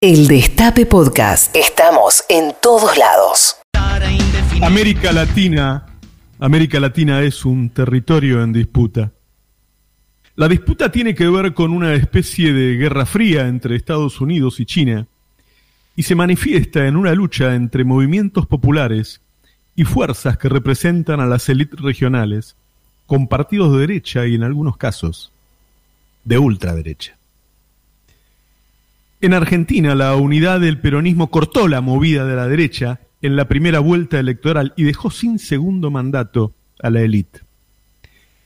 El Destape Podcast. Estamos en todos lados. América Latina, América Latina es un territorio en disputa. La disputa tiene que ver con una especie de guerra fría entre Estados Unidos y China y se manifiesta en una lucha entre movimientos populares y fuerzas que representan a las élites regionales, con partidos de derecha y en algunos casos de ultraderecha. En Argentina, la unidad del peronismo cortó la movida de la derecha en la primera vuelta electoral y dejó sin segundo mandato a la élite.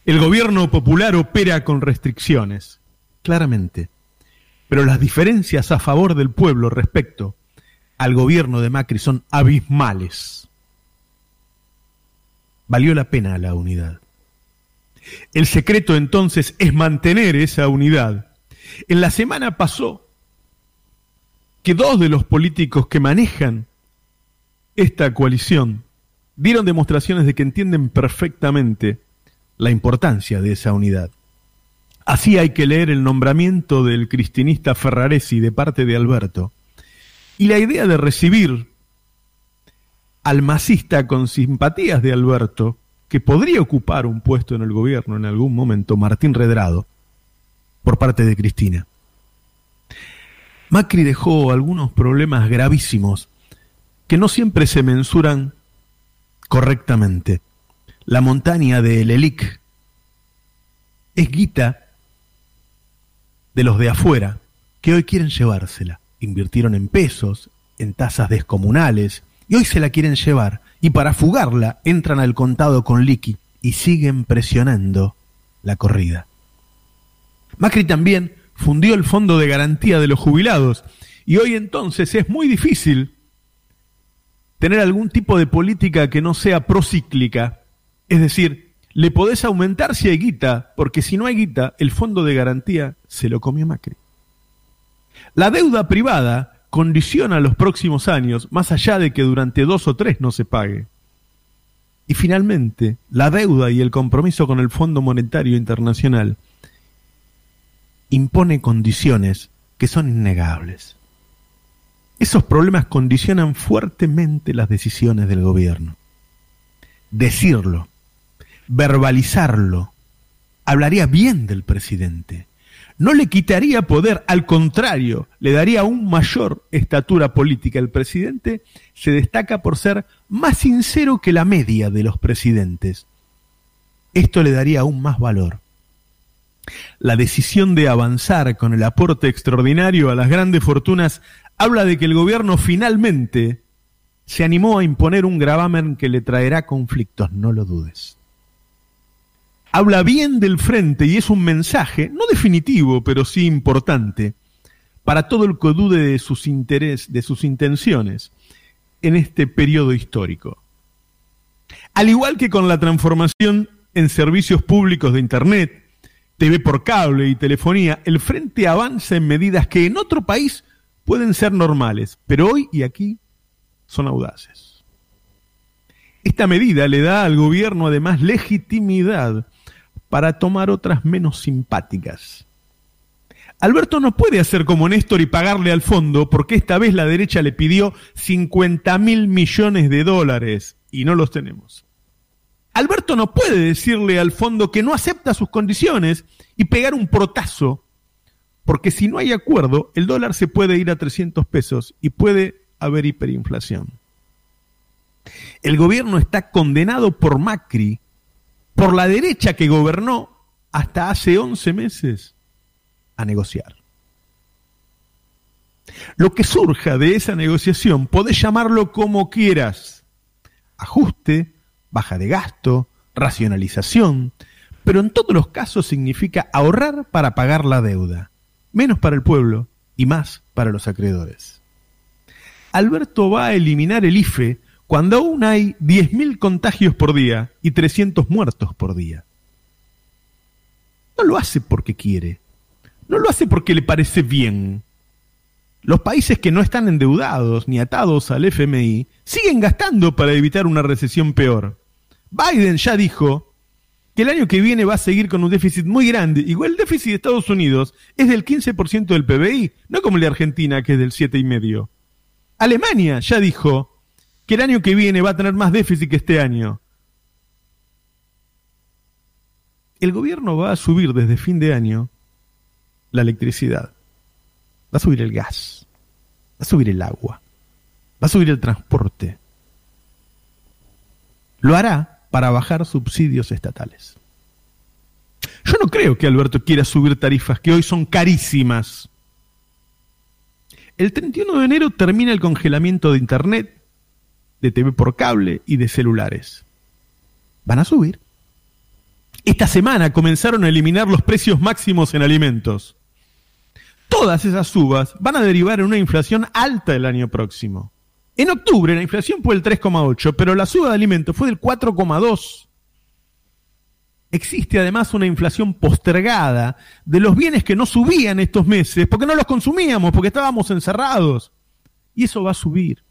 El gobierno popular opera con restricciones, claramente, pero las diferencias a favor del pueblo respecto al gobierno de Macri son abismales. Valió la pena la unidad. El secreto entonces es mantener esa unidad. En la semana pasó que dos de los políticos que manejan esta coalición dieron demostraciones de que entienden perfectamente la importancia de esa unidad. Así hay que leer el nombramiento del cristinista Ferraresi de parte de Alberto y la idea de recibir al masista con simpatías de Alberto, que podría ocupar un puesto en el gobierno en algún momento, Martín Redrado, por parte de Cristina. Macri dejó algunos problemas gravísimos que no siempre se mensuran correctamente. La montaña de Lelic es guita de los de afuera que hoy quieren llevársela. Invirtieron en pesos, en tasas descomunales, y hoy se la quieren llevar. Y para fugarla entran al contado con liqui y siguen presionando la corrida. Macri también fundió el fondo de garantía de los jubilados y hoy entonces es muy difícil tener algún tipo de política que no sea procíclica. Es decir, le podés aumentar si hay guita, porque si no hay guita, el fondo de garantía se lo comió Macri. La deuda privada condiciona los próximos años, más allá de que durante dos o tres no se pague. Y finalmente, la deuda y el compromiso con el Fondo Monetario Internacional impone condiciones que son innegables. Esos problemas condicionan fuertemente las decisiones del gobierno. Decirlo, verbalizarlo, hablaría bien del presidente. No le quitaría poder, al contrario, le daría aún mayor estatura política. El presidente se destaca por ser más sincero que la media de los presidentes. Esto le daría aún más valor la decisión de avanzar con el aporte extraordinario a las grandes fortunas habla de que el gobierno finalmente se animó a imponer un gravamen que le traerá conflictos, no lo dudes. Habla bien del frente y es un mensaje, no definitivo, pero sí importante, para todo el que dude de sus intereses, de sus intenciones en este periodo histórico. Al igual que con la transformación en servicios públicos de Internet, TV por cable y telefonía, el frente avanza en medidas que en otro país pueden ser normales, pero hoy y aquí son audaces. Esta medida le da al gobierno además legitimidad para tomar otras menos simpáticas. Alberto no puede hacer como Néstor y pagarle al fondo porque esta vez la derecha le pidió 50 mil millones de dólares y no los tenemos. Alberto no puede decirle al fondo que no acepta sus condiciones y pegar un protazo, porque si no hay acuerdo, el dólar se puede ir a 300 pesos y puede haber hiperinflación. El gobierno está condenado por Macri, por la derecha que gobernó hasta hace 11 meses, a negociar. Lo que surja de esa negociación, podés llamarlo como quieras. Ajuste, baja de gasto, racionalización, pero en todos los casos significa ahorrar para pagar la deuda, menos para el pueblo y más para los acreedores. Alberto va a eliminar el IFE cuando aún hay 10.000 contagios por día y 300 muertos por día. No lo hace porque quiere, no lo hace porque le parece bien. Los países que no están endeudados ni atados al FMI siguen gastando para evitar una recesión peor. Biden ya dijo que el año que viene va a seguir con un déficit muy grande. Igual el déficit de Estados Unidos es del 15% del PBI, no como el de Argentina, que es del 7,5%. Alemania ya dijo que el año que viene va a tener más déficit que este año. El gobierno va a subir desde fin de año la electricidad, va a subir el gas, va a subir el agua, va a subir el transporte. Lo hará para bajar subsidios estatales. Yo no creo que Alberto quiera subir tarifas que hoy son carísimas. El 31 de enero termina el congelamiento de Internet, de TV por cable y de celulares. Van a subir. Esta semana comenzaron a eliminar los precios máximos en alimentos. Todas esas subas van a derivar en una inflación alta el año próximo. En octubre la inflación fue del 3,8, pero la suba de alimentos fue del 4,2. Existe además una inflación postergada de los bienes que no subían estos meses porque no los consumíamos, porque estábamos encerrados. Y eso va a subir.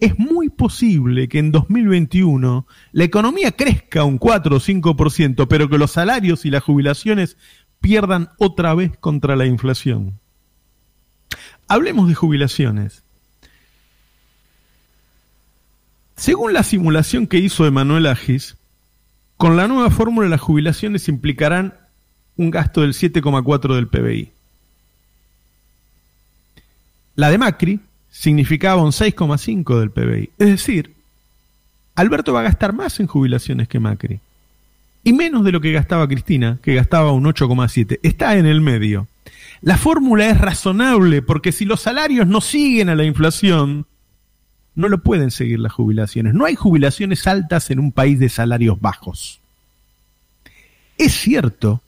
Es muy posible que en 2021 la economía crezca un 4 o 5%, pero que los salarios y las jubilaciones pierdan otra vez contra la inflación. Hablemos de jubilaciones. Según la simulación que hizo Emanuel Agis, con la nueva fórmula las jubilaciones implicarán un gasto del 7,4 del PBI. La de Macri significaba un 6,5 del PBI. Es decir, Alberto va a gastar más en jubilaciones que Macri. Y menos de lo que gastaba Cristina, que gastaba un 8,7. Está en el medio. La fórmula es razonable porque si los salarios no siguen a la inflación, no lo pueden seguir las jubilaciones. No hay jubilaciones altas en un país de salarios bajos. Es cierto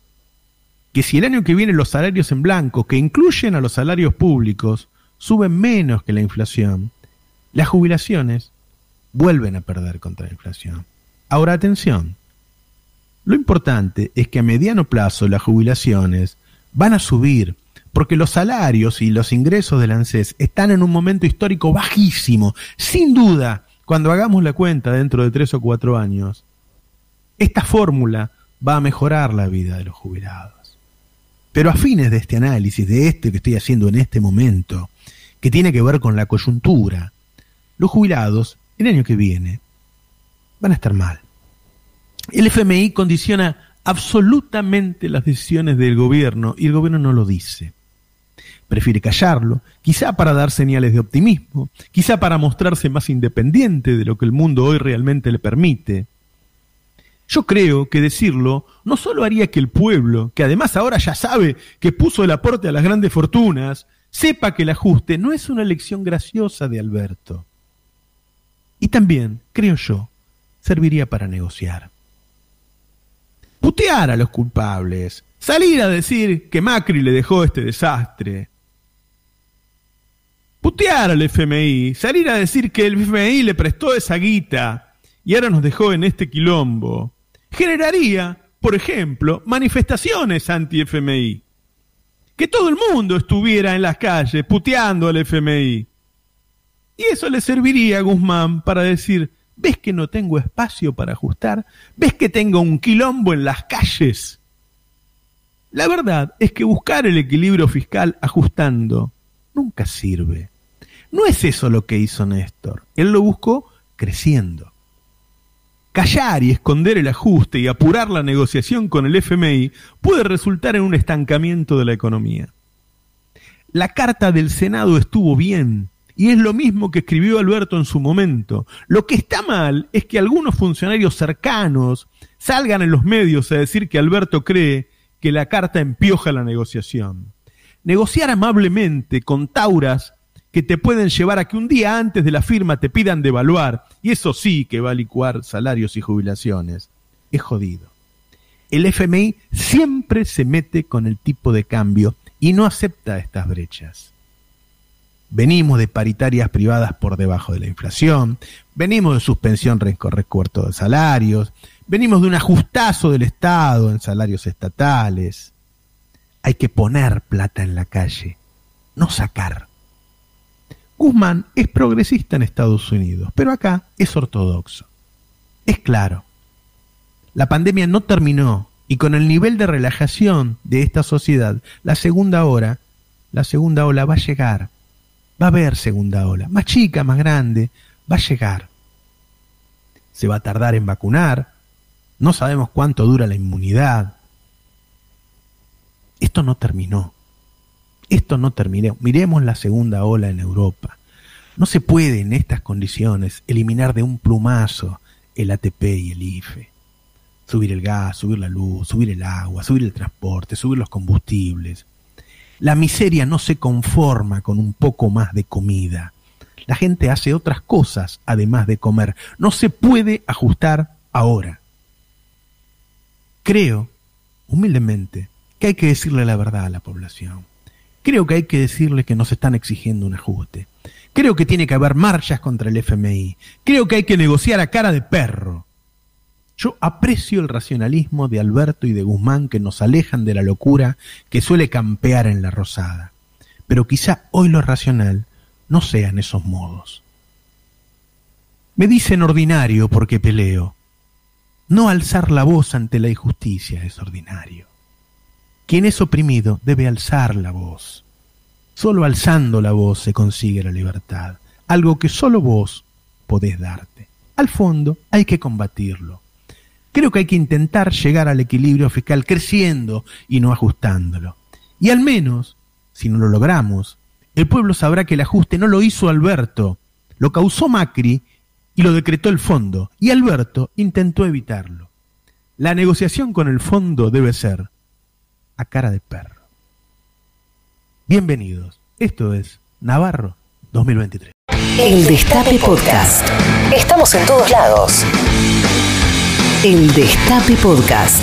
que si el año que viene los salarios en blanco, que incluyen a los salarios públicos, suben menos que la inflación, las jubilaciones vuelven a perder contra la inflación. Ahora atención, lo importante es que a mediano plazo las jubilaciones van a subir porque los salarios y los ingresos del ANSES están en un momento histórico bajísimo. Sin duda, cuando hagamos la cuenta dentro de tres o cuatro años, esta fórmula va a mejorar la vida de los jubilados. Pero a fines de este análisis, de este que estoy haciendo en este momento, que tiene que ver con la coyuntura, los jubilados, el año que viene, van a estar mal. El FMI condiciona absolutamente las decisiones del gobierno y el gobierno no lo dice prefiere callarlo, quizá para dar señales de optimismo, quizá para mostrarse más independiente de lo que el mundo hoy realmente le permite. Yo creo que decirlo no solo haría que el pueblo, que además ahora ya sabe que puso el aporte a las grandes fortunas, sepa que el ajuste no es una elección graciosa de Alberto. Y también, creo yo, serviría para negociar. Putear a los culpables, salir a decir que Macri le dejó este desastre, putear al FMI, salir a decir que el FMI le prestó esa guita y ahora nos dejó en este quilombo, generaría, por ejemplo, manifestaciones anti-FMI. Que todo el mundo estuviera en las calles puteando al FMI. Y eso le serviría a Guzmán para decir, ¿ves que no tengo espacio para ajustar? ¿Ves que tengo un quilombo en las calles? La verdad es que buscar el equilibrio fiscal ajustando nunca sirve. No es eso lo que hizo Néstor. Él lo buscó creciendo. Callar y esconder el ajuste y apurar la negociación con el FMI puede resultar en un estancamiento de la economía. La carta del Senado estuvo bien, y es lo mismo que escribió Alberto en su momento. Lo que está mal es que algunos funcionarios cercanos salgan en los medios a decir que Alberto cree que la carta empioja la negociación. Negociar amablemente con tauras que te pueden llevar a que un día antes de la firma te pidan devaluar, y eso sí que va a licuar salarios y jubilaciones. Es jodido. El FMI siempre se mete con el tipo de cambio y no acepta estas brechas. Venimos de paritarias privadas por debajo de la inflación, venimos de suspensión recorto de salarios, venimos de un ajustazo del Estado en salarios estatales. Hay que poner plata en la calle, no sacar. Guzmán es progresista en Estados Unidos, pero acá es ortodoxo. Es claro. La pandemia no terminó y con el nivel de relajación de esta sociedad, la segunda hora, la segunda ola va a llegar. Va a haber segunda ola, más chica, más grande, va a llegar. Se va a tardar en vacunar, no sabemos cuánto dura la inmunidad. Esto no terminó. Esto no terminó. Miremos la segunda ola en Europa. No se puede en estas condiciones eliminar de un plumazo el ATP y el IFE. Subir el gas, subir la luz, subir el agua, subir el transporte, subir los combustibles. La miseria no se conforma con un poco más de comida. La gente hace otras cosas además de comer. No se puede ajustar ahora. Creo, humildemente, que hay que decirle la verdad a la población. Creo que hay que decirle que nos están exigiendo un ajuste. Creo que tiene que haber marchas contra el FMI. Creo que hay que negociar a cara de perro. Yo aprecio el racionalismo de Alberto y de Guzmán que nos alejan de la locura que suele campear en la rosada. Pero quizá hoy lo racional no sean esos modos. Me dicen ordinario porque peleo. No alzar la voz ante la injusticia es ordinario. Quien es oprimido debe alzar la voz. Solo alzando la voz se consigue la libertad, algo que solo vos podés darte. Al fondo hay que combatirlo. Creo que hay que intentar llegar al equilibrio fiscal creciendo y no ajustándolo. Y al menos, si no lo logramos, el pueblo sabrá que el ajuste no lo hizo Alberto, lo causó Macri y lo decretó el fondo, y Alberto intentó evitarlo. La negociación con el fondo debe ser a cara de perro. Bienvenidos. Esto es Navarro 2023. El Destape Podcast. Estamos en todos lados. El Destape Podcast.